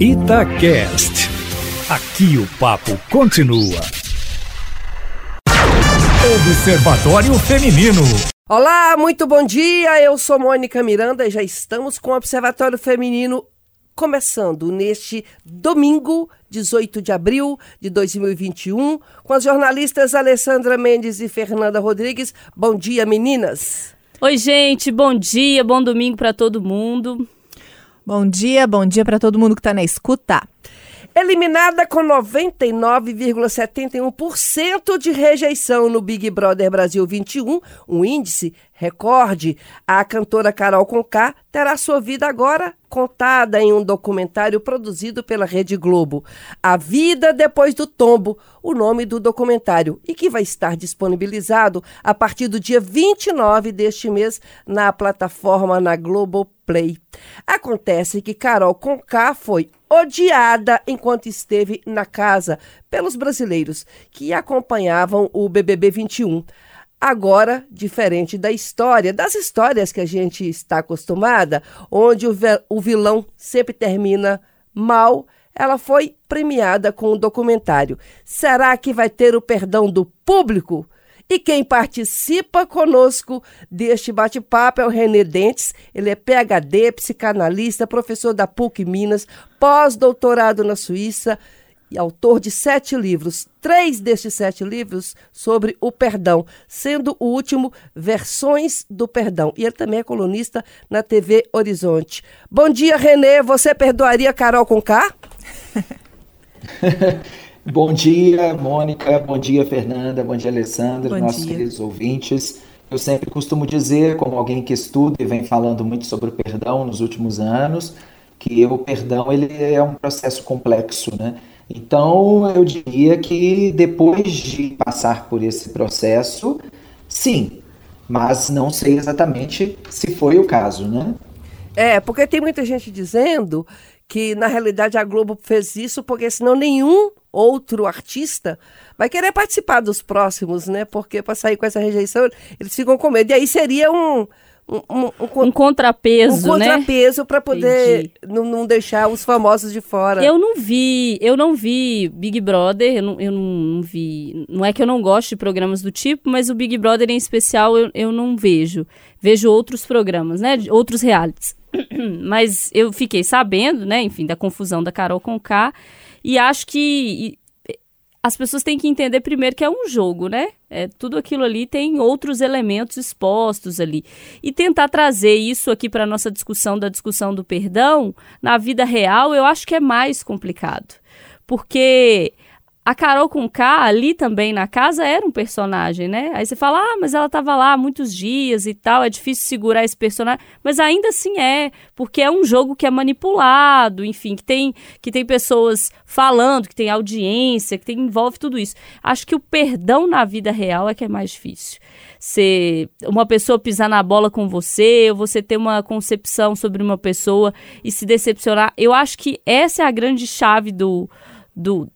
Itacast. Aqui o papo continua. Observatório Feminino. Olá, muito bom dia. Eu sou Mônica Miranda e já estamos com o Observatório Feminino começando neste domingo, 18 de abril de 2021, com as jornalistas Alessandra Mendes e Fernanda Rodrigues. Bom dia, meninas. Oi, gente, bom dia, bom domingo para todo mundo. Bom dia, bom dia para todo mundo que está na escuta. Eliminada com 99,71% de rejeição no Big Brother Brasil 21, um índice recorde, a cantora Carol Conká terá sua vida agora contada em um documentário produzido pela Rede Globo. A Vida Depois do Tombo, o nome do documentário, e que vai estar disponibilizado a partir do dia 29 deste mês na plataforma na Globoplay. Acontece que Carol Conká foi odiada enquanto esteve na casa pelos brasileiros que acompanhavam o BBB 21. Agora, diferente da história, das histórias que a gente está acostumada, onde o, o vilão sempre termina mal, ela foi premiada com um documentário. Será que vai ter o perdão do público? E quem participa conosco deste bate-papo é o René Dentes. Ele é PhD, psicanalista, professor da PUC Minas, pós-doutorado na Suíça, e autor de sete livros, três destes sete livros sobre o perdão, sendo o último Versões do Perdão. E ele também é colunista na TV Horizonte. Bom dia, Renê. Você perdoaria Carol com K? bom dia, Mônica. Bom dia, Fernanda. Bom dia, Alessandra. Bom nossos dia. queridos ouvintes. Eu sempre costumo dizer, como alguém que estuda e vem falando muito sobre o perdão nos últimos anos, que o perdão ele é um processo complexo, né? Então, eu diria que depois de passar por esse processo, sim, mas não sei exatamente se foi o caso, né? É, porque tem muita gente dizendo que na realidade a Globo fez isso porque senão nenhum outro artista vai querer participar dos próximos, né? Porque para sair com essa rejeição eles ficam com medo. E aí seria um um, um, um, um contrapeso, um contrapeso né? para poder não, não, deixar os famosos de fora. Eu não vi, eu não vi Big Brother, eu não, eu não vi. Não é que eu não gosto de programas do tipo, mas o Big Brother em especial eu, eu não vejo. Vejo outros programas, né? Outros realities. mas eu fiquei sabendo, né? Enfim, da confusão da Carol com K. E acho que as pessoas têm que entender primeiro que é um jogo, né? É, tudo aquilo ali tem outros elementos expostos ali. E tentar trazer isso aqui para a nossa discussão da discussão do perdão, na vida real, eu acho que é mais complicado. Porque a Carol com K ali também na casa era um personagem, né? Aí você fala, ah, mas ela estava lá há muitos dias e tal, é difícil segurar esse personagem. Mas ainda assim é, porque é um jogo que é manipulado, enfim, que tem, que tem pessoas falando, que tem audiência, que tem, envolve tudo isso. Acho que o perdão na vida real é que é mais difícil. Ser uma pessoa pisar na bola com você, ou você ter uma concepção sobre uma pessoa e se decepcionar. Eu acho que essa é a grande chave do, do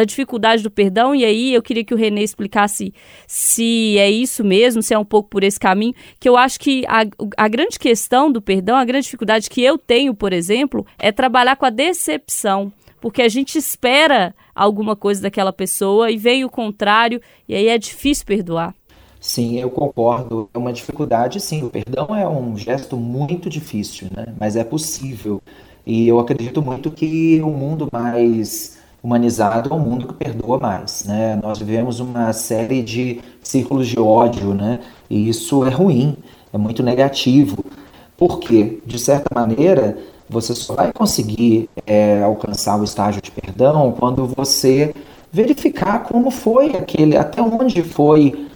da dificuldade do perdão, e aí eu queria que o Renê explicasse se é isso mesmo, se é um pouco por esse caminho, que eu acho que a, a grande questão do perdão, a grande dificuldade que eu tenho, por exemplo, é trabalhar com a decepção, porque a gente espera alguma coisa daquela pessoa e vem o contrário, e aí é difícil perdoar. Sim, eu concordo. É uma dificuldade, sim. O perdão é um gesto muito difícil, né? Mas é possível. E eu acredito muito que o mundo mais humanizado é um mundo que perdoa mais, né? Nós vivemos uma série de círculos de ódio, né? E isso é ruim, é muito negativo. Porque, de certa maneira, você só vai conseguir é, alcançar o estágio de perdão quando você verificar como foi aquele, até onde foi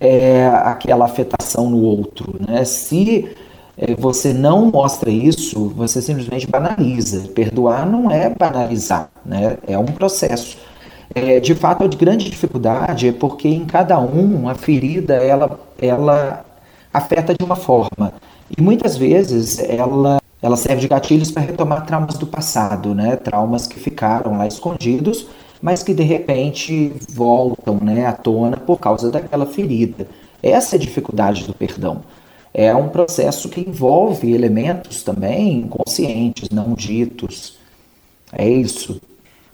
é, aquela afetação no outro, né? Se você não mostra isso, você simplesmente banaliza. Perdoar não é banalizar, né? é um processo. É, de fato, a grande dificuldade é porque em cada um a ferida ela, ela afeta de uma forma. E muitas vezes ela, ela serve de gatilhos para retomar traumas do passado, né? traumas que ficaram lá escondidos, mas que de repente voltam né, à tona por causa daquela ferida. Essa é a dificuldade do perdão é um processo que envolve elementos também inconscientes, não ditos. É isso.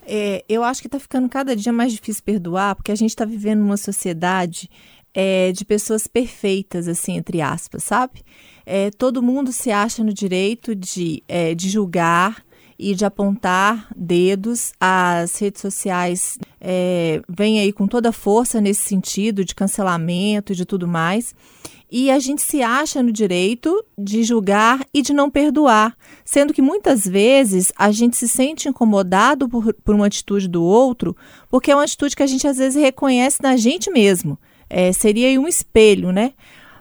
É, eu acho que está ficando cada dia mais difícil perdoar, porque a gente está vivendo numa sociedade é, de pessoas perfeitas, assim, entre aspas, sabe? É, todo mundo se acha no direito de, é, de julgar e de apontar dedos. As redes sociais é, vêm aí com toda força nesse sentido de cancelamento e de tudo mais. E a gente se acha no direito de julgar e de não perdoar, sendo que muitas vezes a gente se sente incomodado por, por uma atitude do outro, porque é uma atitude que a gente às vezes reconhece na gente mesmo. É, seria um espelho, né?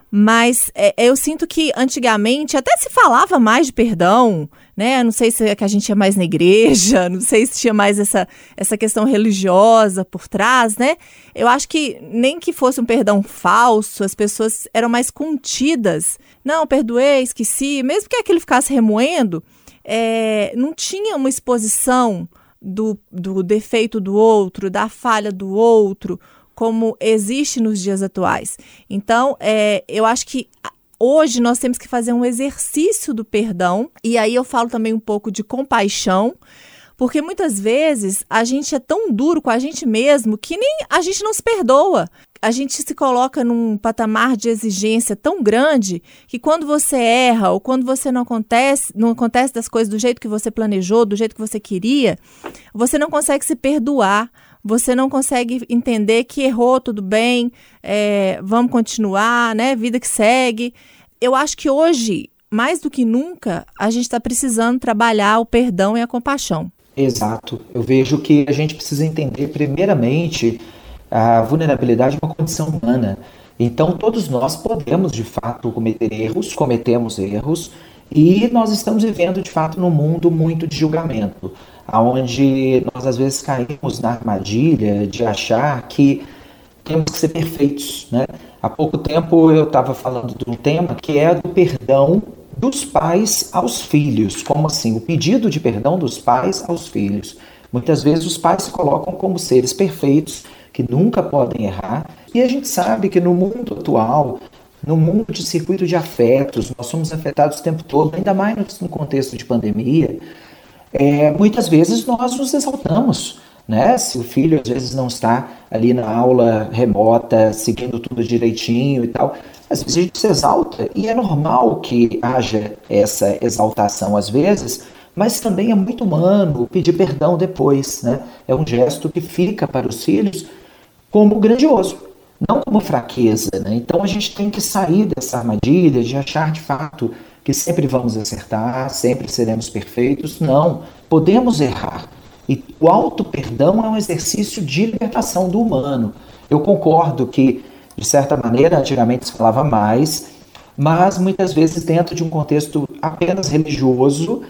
Mas é, eu sinto que antigamente até se falava mais de perdão, né? Não sei se é que a gente ia mais na igreja, não sei se tinha mais essa, essa questão religiosa por trás, né? Eu acho que nem que fosse um perdão falso, as pessoas eram mais contidas. Não, perdoei, esqueci, mesmo que aquilo ficasse remoendo, é, não tinha uma exposição do, do defeito do outro, da falha do outro, como existe nos dias atuais. Então, é, eu acho que hoje nós temos que fazer um exercício do perdão, e aí eu falo também um pouco de compaixão. Porque muitas vezes a gente é tão duro com a gente mesmo que nem a gente não se perdoa. A gente se coloca num patamar de exigência tão grande que quando você erra ou quando você não acontece, não acontece das coisas do jeito que você planejou, do jeito que você queria, você não consegue se perdoar você não consegue entender que errou, tudo bem, é, vamos continuar, né? Vida que segue. Eu acho que hoje, mais do que nunca, a gente está precisando trabalhar o perdão e a compaixão. Exato. Eu vejo que a gente precisa entender, primeiramente, a vulnerabilidade é uma condição humana. Então, todos nós podemos, de fato, cometer erros, cometemos erros, e nós estamos vivendo, de fato, num mundo muito de julgamento onde nós às vezes caímos na armadilha de achar que temos que ser perfeitos. Né? Há pouco tempo eu estava falando de um tema que é do perdão dos pais aos filhos. Como assim? O pedido de perdão dos pais aos filhos. Muitas vezes os pais se colocam como seres perfeitos, que nunca podem errar, e a gente sabe que no mundo atual, no mundo de circuito de afetos, nós somos afetados o tempo todo, ainda mais no contexto de pandemia, é, muitas vezes nós nos exaltamos. Né? Se o filho às vezes não está ali na aula remota, seguindo tudo direitinho e tal, às vezes a gente se exalta e é normal que haja essa exaltação às vezes, mas também é muito humano pedir perdão depois, né? É um gesto que fica para os filhos como grandioso, não como fraqueza, né? Então a gente tem que sair dessa armadilha de achar de fato que sempre vamos acertar, sempre seremos perfeitos. Não, podemos errar. E o auto-perdão é um exercício de libertação do humano. Eu concordo que, de certa maneira, antigamente se falava mais, mas muitas vezes dentro de um contexto apenas religioso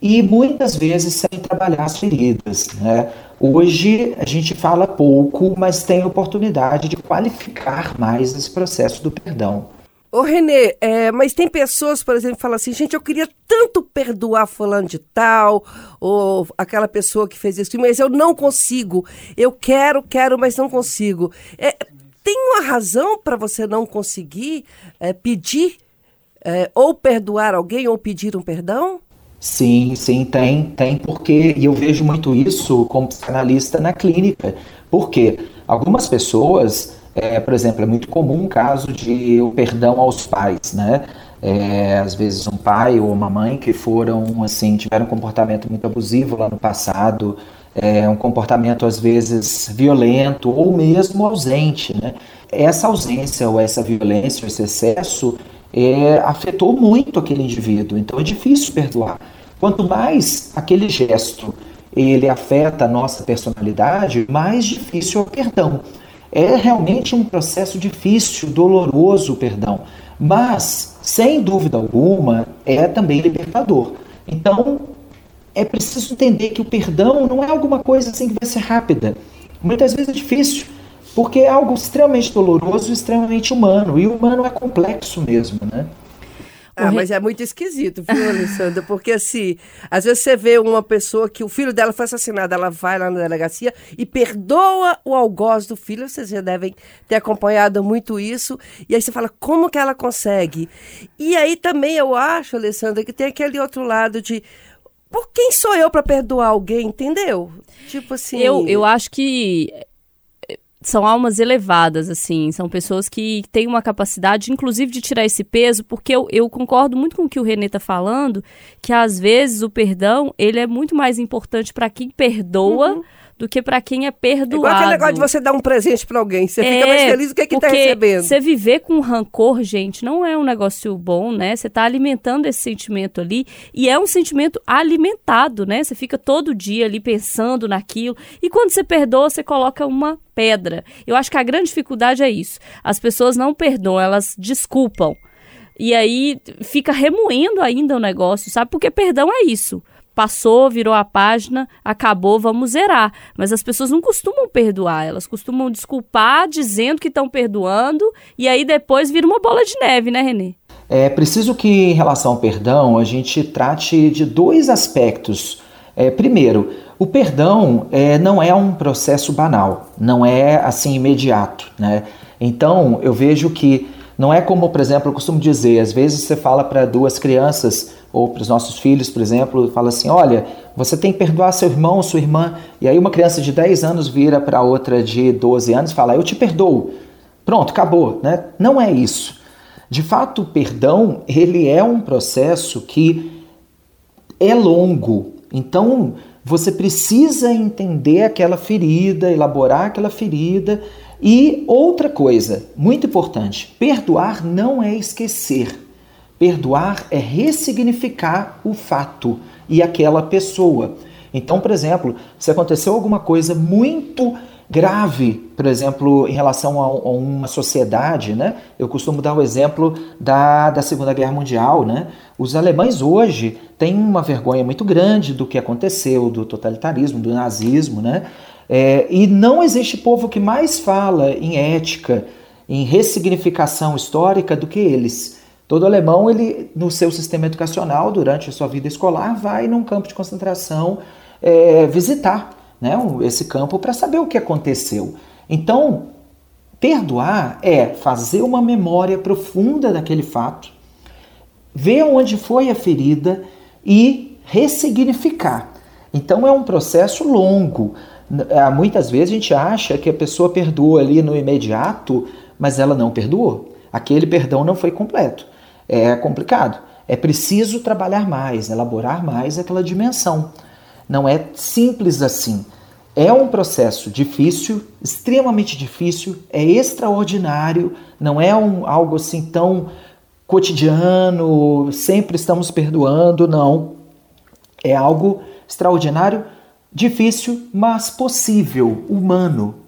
e muitas vezes sem trabalhar as feridas. Né? Hoje a gente fala pouco, mas tem oportunidade de qualificar mais esse processo do perdão. Ô, Renê, é, mas tem pessoas, por exemplo, que falam assim, gente, eu queria tanto perdoar fulano de tal, ou aquela pessoa que fez isso, mas eu não consigo. Eu quero, quero, mas não consigo. É, tem uma razão para você não conseguir é, pedir é, ou perdoar alguém ou pedir um perdão? Sim, sim, tem, tem, porque, e eu vejo muito isso como psicanalista na clínica, porque algumas pessoas é, por exemplo, é muito comum o caso de o perdão aos pais, né? É, às vezes um pai ou uma mãe que foram assim tiveram um comportamento muito abusivo lá no passado, é, um comportamento às vezes violento ou mesmo ausente, né? Essa ausência ou essa violência, esse excesso é, afetou muito aquele indivíduo, então é difícil perdoar. Quanto mais aquele gesto ele afeta a nossa personalidade, mais difícil é o perdão. É realmente um processo difícil, doloroso, perdão, mas sem dúvida alguma é também libertador. Então é preciso entender que o perdão não é alguma coisa assim que vai ser rápida. Muitas vezes é difícil, porque é algo extremamente doloroso, extremamente humano, e o humano é complexo mesmo, né? Ah, mas é muito esquisito, viu, Alessandra? Porque assim, às vezes você vê uma pessoa que o filho dela foi assassinado, ela vai lá na delegacia e perdoa o algoz do filho, vocês já devem ter acompanhado muito isso, e aí você fala, como que ela consegue? E aí também eu acho, Alessandra, que tem aquele outro lado de por quem sou eu para perdoar alguém, entendeu? Tipo assim. Eu, eu acho que são almas elevadas, assim, são pessoas que têm uma capacidade, inclusive, de tirar esse peso, porque eu, eu concordo muito com o que o Renê está falando, que às vezes o perdão, ele é muito mais importante para quem perdoa uhum do que para quem é perdoado. É igual aquele negócio de você dar um presente para alguém. Você é, fica mais feliz do que quem está recebendo. Você viver com rancor, gente, não é um negócio bom, né? Você está alimentando esse sentimento ali. E é um sentimento alimentado, né? Você fica todo dia ali pensando naquilo. E quando você perdoa, você coloca uma pedra. Eu acho que a grande dificuldade é isso. As pessoas não perdoam, elas desculpam. E aí fica remoendo ainda o negócio, sabe? Porque perdão é isso passou, virou a página, acabou, vamos zerar. Mas as pessoas não costumam perdoar, elas costumam desculpar dizendo que estão perdoando e aí depois vira uma bola de neve, né, Renê? É preciso que, em relação ao perdão, a gente trate de dois aspectos. É, primeiro, o perdão é, não é um processo banal, não é assim imediato, né? Então, eu vejo que não é como, por exemplo, eu costumo dizer, às vezes você fala para duas crianças ou para os nossos filhos, por exemplo, fala assim: olha, você tem que perdoar seu irmão sua irmã. E aí uma criança de 10 anos vira para outra de 12 anos e fala: eu te perdoo. Pronto, acabou. Né? Não é isso. De fato, o perdão ele é um processo que é longo. Então, você precisa entender aquela ferida, elaborar aquela ferida. E outra coisa, muito importante: perdoar não é esquecer. Perdoar é ressignificar o fato e aquela pessoa. Então, por exemplo, se aconteceu alguma coisa muito grave, por exemplo, em relação a, uma sociedade, né? Eu costumo dar o exemplo da, da Segunda Guerra Mundial, né? Os alemães hoje têm uma vergonha muito grande do que aconteceu, do totalitarismo, do nazismo, né? É, e não existe povo que mais fala em ética, em ressignificação histórica do que eles. Todo alemão, ele, no seu sistema educacional, durante a sua vida escolar, vai num campo de concentração é, visitar né, esse campo para saber o que aconteceu. Então, perdoar é fazer uma memória profunda daquele fato, ver onde foi a ferida e ressignificar. Então, é um processo longo. É, muitas vezes a gente acha que a pessoa perdoa ali no imediato, mas ela não perdoou. Aquele perdão não foi completo é complicado. É preciso trabalhar mais, elaborar mais aquela dimensão. Não é simples assim. É um processo difícil, extremamente difícil, é extraordinário, não é um, algo assim tão cotidiano, sempre estamos perdoando, não. É algo extraordinário, difícil, mas possível, humano.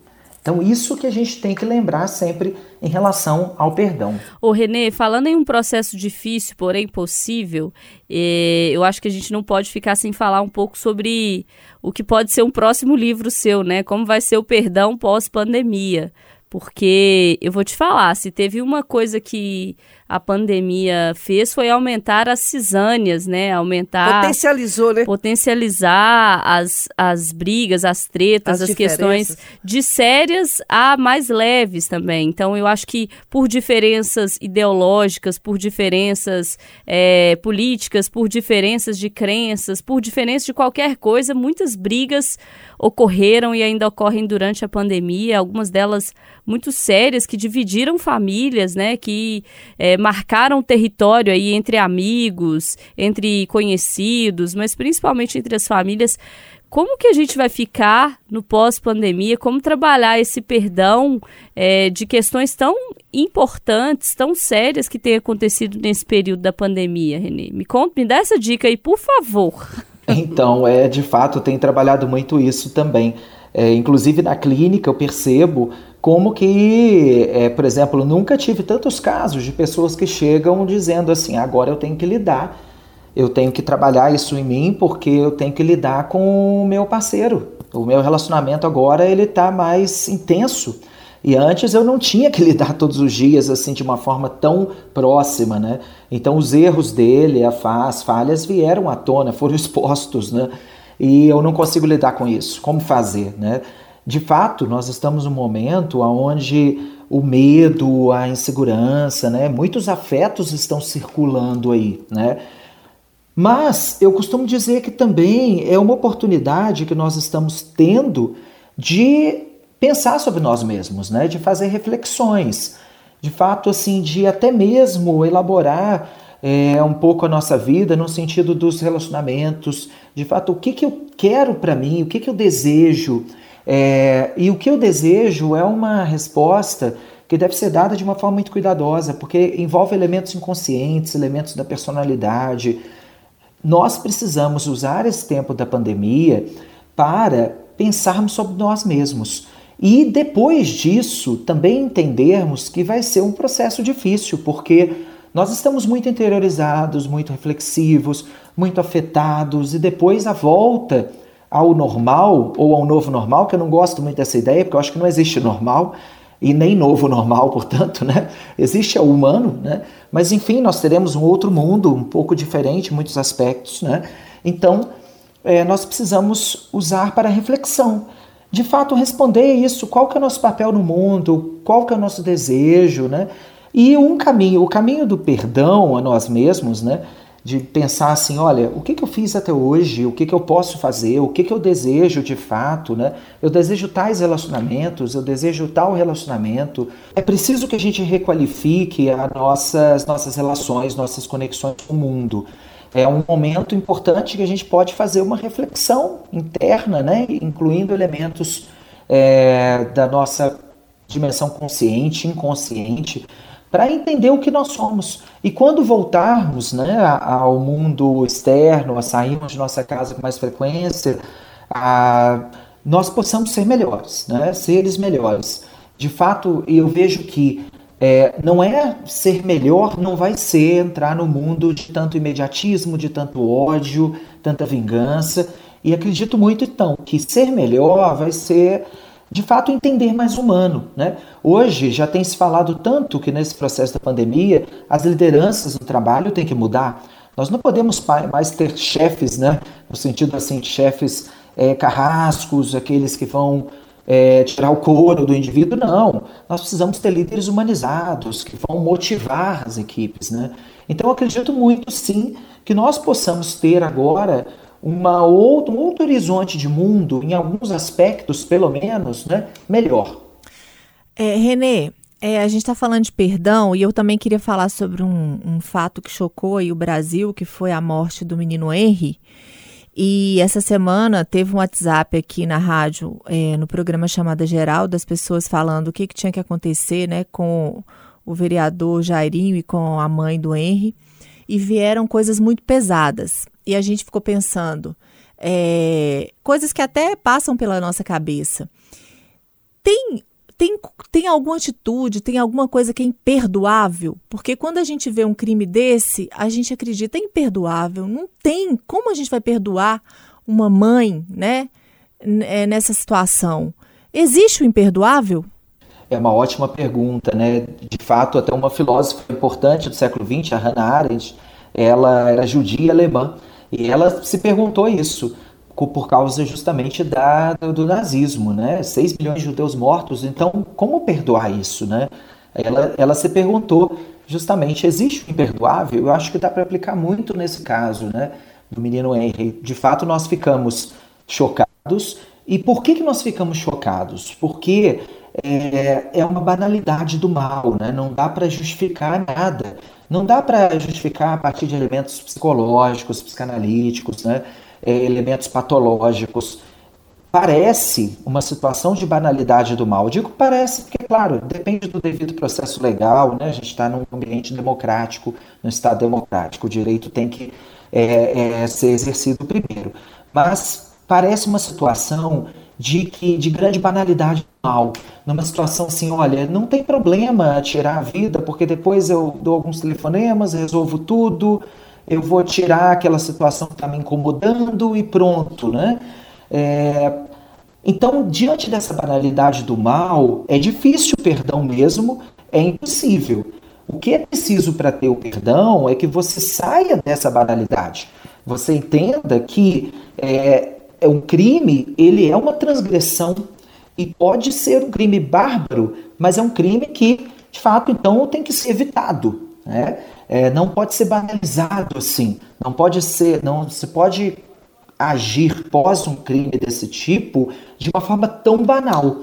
Então, isso que a gente tem que lembrar sempre em relação ao perdão. Ô, Renê, falando em um processo difícil, porém possível, eh, eu acho que a gente não pode ficar sem falar um pouco sobre o que pode ser um próximo livro seu, né? Como vai ser o perdão pós-pandemia. Porque eu vou te falar, se teve uma coisa que a pandemia fez foi aumentar as cisâneas, né? Aumentar. Potencializou, né? Potencializar as, as brigas, as tretas, as, as questões de sérias a mais leves também. Então, eu acho que por diferenças ideológicas, por diferenças é, políticas, por diferenças de crenças, por diferença de qualquer coisa, muitas brigas ocorreram e ainda ocorrem durante a pandemia, algumas delas muito sérias que dividiram famílias, né? Que é, marcaram território aí entre amigos, entre conhecidos, mas principalmente entre as famílias. Como que a gente vai ficar no pós-pandemia? Como trabalhar esse perdão é, de questões tão importantes, tão sérias que têm acontecido nesse período da pandemia, Renê? Me conta, me dá essa dica aí, por favor. Então, é de fato, tem trabalhado muito isso também. É, inclusive na clínica eu percebo como que, é, por exemplo, nunca tive tantos casos de pessoas que chegam dizendo assim: agora eu tenho que lidar, eu tenho que trabalhar isso em mim porque eu tenho que lidar com o meu parceiro. O meu relacionamento agora ele está mais intenso. E antes eu não tinha que lidar todos os dias assim de uma forma tão próxima, né? Então os erros dele, as falhas vieram à tona, foram expostos, né? E eu não consigo lidar com isso. Como fazer, né? De fato, nós estamos num momento onde o medo, a insegurança, né, muitos afetos estão circulando aí, né? Mas eu costumo dizer que também é uma oportunidade que nós estamos tendo de pensar sobre nós mesmos, né? de fazer reflexões, de fato, assim, de até mesmo elaborar é, um pouco a nossa vida no sentido dos relacionamentos, de fato, o que, que eu quero para mim, o que, que eu desejo. É, e o que eu desejo é uma resposta que deve ser dada de uma forma muito cuidadosa, porque envolve elementos inconscientes, elementos da personalidade. Nós precisamos usar esse tempo da pandemia para pensarmos sobre nós mesmos. E depois disso, também entendermos que vai ser um processo difícil, porque nós estamos muito interiorizados, muito reflexivos, muito afetados, e depois a volta ao normal, ou ao novo normal, que eu não gosto muito dessa ideia, porque eu acho que não existe normal, e nem novo normal, portanto, né? Existe o humano, né? Mas enfim, nós teremos um outro mundo, um pouco diferente em muitos aspectos, né? Então, é, nós precisamos usar para reflexão. De fato, responder isso, qual que é o nosso papel no mundo, qual que é o nosso desejo, né? E um caminho, o caminho do perdão a nós mesmos, né? De pensar assim, olha, o que, que eu fiz até hoje, o que, que eu posso fazer, o que, que eu desejo de fato, né? Eu desejo tais relacionamentos, eu desejo tal relacionamento. É preciso que a gente requalifique as nossas, nossas relações, nossas conexões com o mundo. É um momento importante que a gente pode fazer uma reflexão interna, né? incluindo elementos é, da nossa dimensão consciente, inconsciente, para entender o que nós somos. E quando voltarmos né, ao mundo externo, a sairmos de nossa casa com mais frequência, a, nós possamos ser melhores, né, seres melhores. De fato, eu vejo que é, não é ser melhor, não vai ser entrar no mundo de tanto imediatismo, de tanto ódio, tanta vingança. E acredito muito, então, que ser melhor vai ser de fato entender mais humano. Né? Hoje já tem se falado tanto que nesse processo da pandemia as lideranças no trabalho têm que mudar. Nós não podemos mais ter chefes, né? no sentido assim, chefes é, carrascos, aqueles que vão é, tirar o couro do indivíduo, não. Nós precisamos ter líderes humanizados que vão motivar as equipes. Né? Então acredito muito sim que nós possamos ter agora uma outro, um outro horizonte de mundo, em alguns aspectos, pelo menos, né, melhor. É, Renê, é, a gente está falando de perdão e eu também queria falar sobre um, um fato que chocou o Brasil, que foi a morte do menino Henry. E essa semana teve um WhatsApp aqui na rádio, é, no programa Chamada Geral, das pessoas falando o que, que tinha que acontecer né, com o vereador Jairinho e com a mãe do Henry. E vieram coisas muito pesadas e a gente ficou pensando é, coisas que até passam pela nossa cabeça. Tem, tem, tem alguma atitude, tem alguma coisa que é imperdoável? Porque quando a gente vê um crime desse, a gente acredita é imperdoável. Não tem como a gente vai perdoar uma mãe, né, é, nessa situação. Existe o imperdoável? É uma ótima pergunta, né? De fato, até uma filósofa importante do século XX, a Hannah Arendt, ela era judia alemã e ela se perguntou isso por causa justamente da, do nazismo, né? 6 milhões de judeus mortos, então como perdoar isso, né? Ela, ela se perguntou justamente, existe o imperdoável? Eu acho que dá para aplicar muito nesse caso, né? Do menino Henry. De fato, nós ficamos chocados. E por que, que nós ficamos chocados? Porque é, é uma banalidade do mal, né? Não dá para justificar nada. Não dá para justificar a partir de elementos psicológicos, psicanalíticos, né? É, elementos patológicos. Parece uma situação de banalidade do mal. Digo parece porque, claro, depende do devido processo legal, né? a gente está num ambiente democrático, num Estado democrático, o direito tem que é, é, ser exercido primeiro. Mas parece uma situação de, que, de grande banalidade mal. Numa situação assim, olha, não tem problema tirar a vida, porque depois eu dou alguns telefonemas, resolvo tudo, eu vou tirar aquela situação que está me incomodando e pronto, né? É, então, diante dessa banalidade do mal, é difícil o perdão mesmo, é impossível. O que é preciso para ter o perdão é que você saia dessa banalidade. Você entenda que é, é um crime, ele é uma transgressão e pode ser um crime bárbaro, mas é um crime que, de fato, então tem que ser evitado. né? É, não pode ser banalizado assim, não pode ser, não se pode agir pós um crime desse tipo de uma forma tão banal.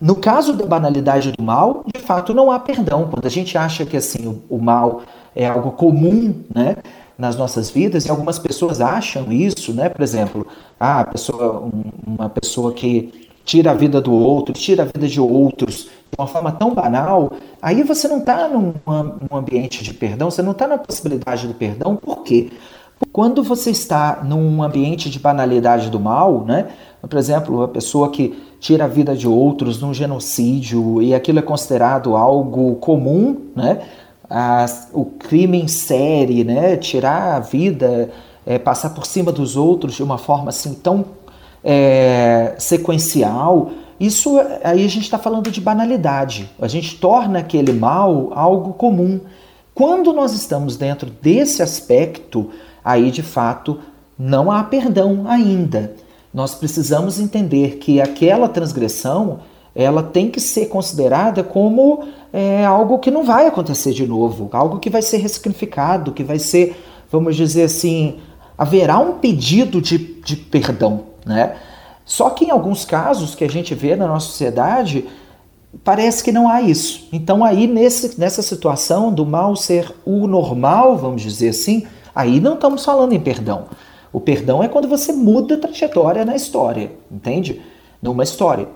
No caso da banalidade do mal, de fato não há perdão. Quando a gente acha que assim o, o mal é algo comum, né, nas nossas vidas, e algumas pessoas acham isso, né? Por exemplo, ah, pessoa, um, uma pessoa que tira a vida do outro, tira a vida de outros de uma forma tão banal, aí você não está num, num, ambiente de perdão, você não está na possibilidade do perdão, por quê? Quando você está num ambiente de banalidade do mal, né? Por exemplo, a pessoa que tira a vida de outros num genocídio e aquilo é considerado algo comum, né? O crime em série, né? Tirar a vida, é, passar por cima dos outros de uma forma assim tão é, sequencial. Isso aí a gente está falando de banalidade. A gente torna aquele mal algo comum. Quando nós estamos dentro desse aspecto, aí de fato não há perdão ainda. Nós precisamos entender que aquela transgressão ela tem que ser considerada como é, algo que não vai acontecer de novo, algo que vai ser ressignificado, que vai ser, vamos dizer assim, haverá um pedido de, de perdão, né? Só que em alguns casos que a gente vê na nossa sociedade, parece que não há isso. Então aí nesse, nessa situação do mal ser o normal, vamos dizer assim, aí não estamos falando em perdão. O perdão é quando você muda a trajetória na história, entende? Numa história.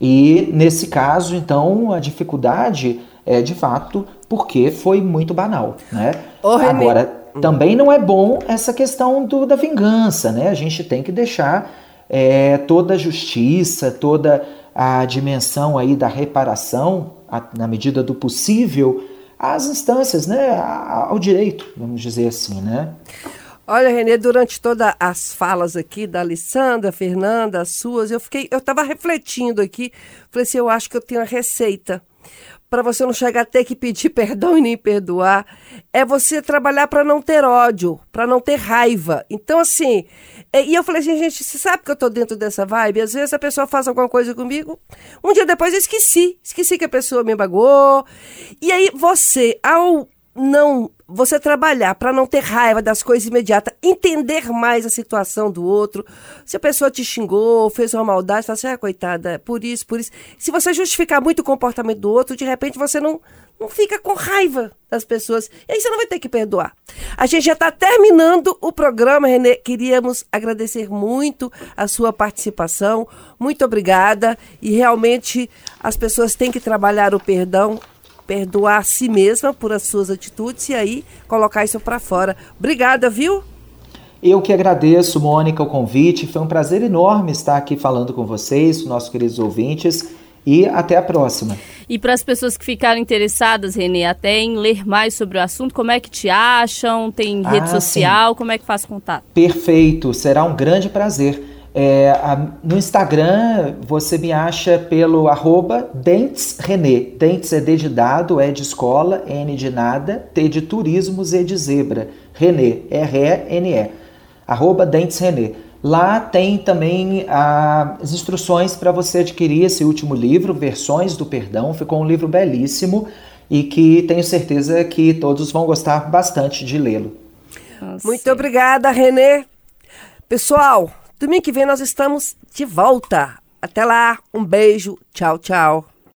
E nesse caso, então, a dificuldade é de fato porque foi muito banal, né? Ô, Agora, também não é bom essa questão do, da vingança, né? A gente tem que deixar é, toda a justiça, toda a dimensão aí da reparação, a, na medida do possível, às instâncias, né? Ao direito, vamos dizer assim, né? Olha, Renê, durante todas as falas aqui da Alessandra, Fernanda, as suas, eu fiquei, eu estava refletindo aqui, falei assim, eu acho que eu tenho a receita para você não chegar a ter que pedir perdão e nem perdoar, é você trabalhar para não ter ódio, para não ter raiva. Então, assim, é, e eu falei assim, gente, você sabe que eu tô dentro dessa vibe? Às vezes a pessoa faz alguma coisa comigo, um dia depois eu esqueci, esqueci que a pessoa me bagou. E aí você, ao não você trabalhar para não ter raiva das coisas imediatas, entender mais a situação do outro. Se a pessoa te xingou, fez uma maldade, fala assim, ah, coitada, por isso, por isso. Se você justificar muito o comportamento do outro, de repente você não, não fica com raiva das pessoas. E aí você não vai ter que perdoar. A gente já está terminando o programa, Renê. Queríamos agradecer muito a sua participação. Muito obrigada. E realmente as pessoas têm que trabalhar o perdão perdoar a si mesma por as suas atitudes e aí colocar isso para fora. Obrigada, viu? Eu que agradeço, Mônica, o convite. Foi um prazer enorme estar aqui falando com vocês, nossos queridos ouvintes. E até a próxima. E para as pessoas que ficaram interessadas, Renê, até em ler mais sobre o assunto, como é que te acham? Tem rede ah, social? Sim. Como é que faz contato? Perfeito, será um grande prazer. É, a, no Instagram você me acha pelo arroba Dentes René. Dentes é D de dado, é de escola, N de nada, T de turismo, Z de zebra. René, R-E-N-E. Arroba Dentes René. Lá tem também ah, as instruções para você adquirir esse último livro, Versões do Perdão. Ficou um livro belíssimo e que tenho certeza que todos vão gostar bastante de lê-lo. Muito obrigada, Renê. Pessoal, Domingo que vem nós estamos de volta. Até lá, um beijo, tchau, tchau.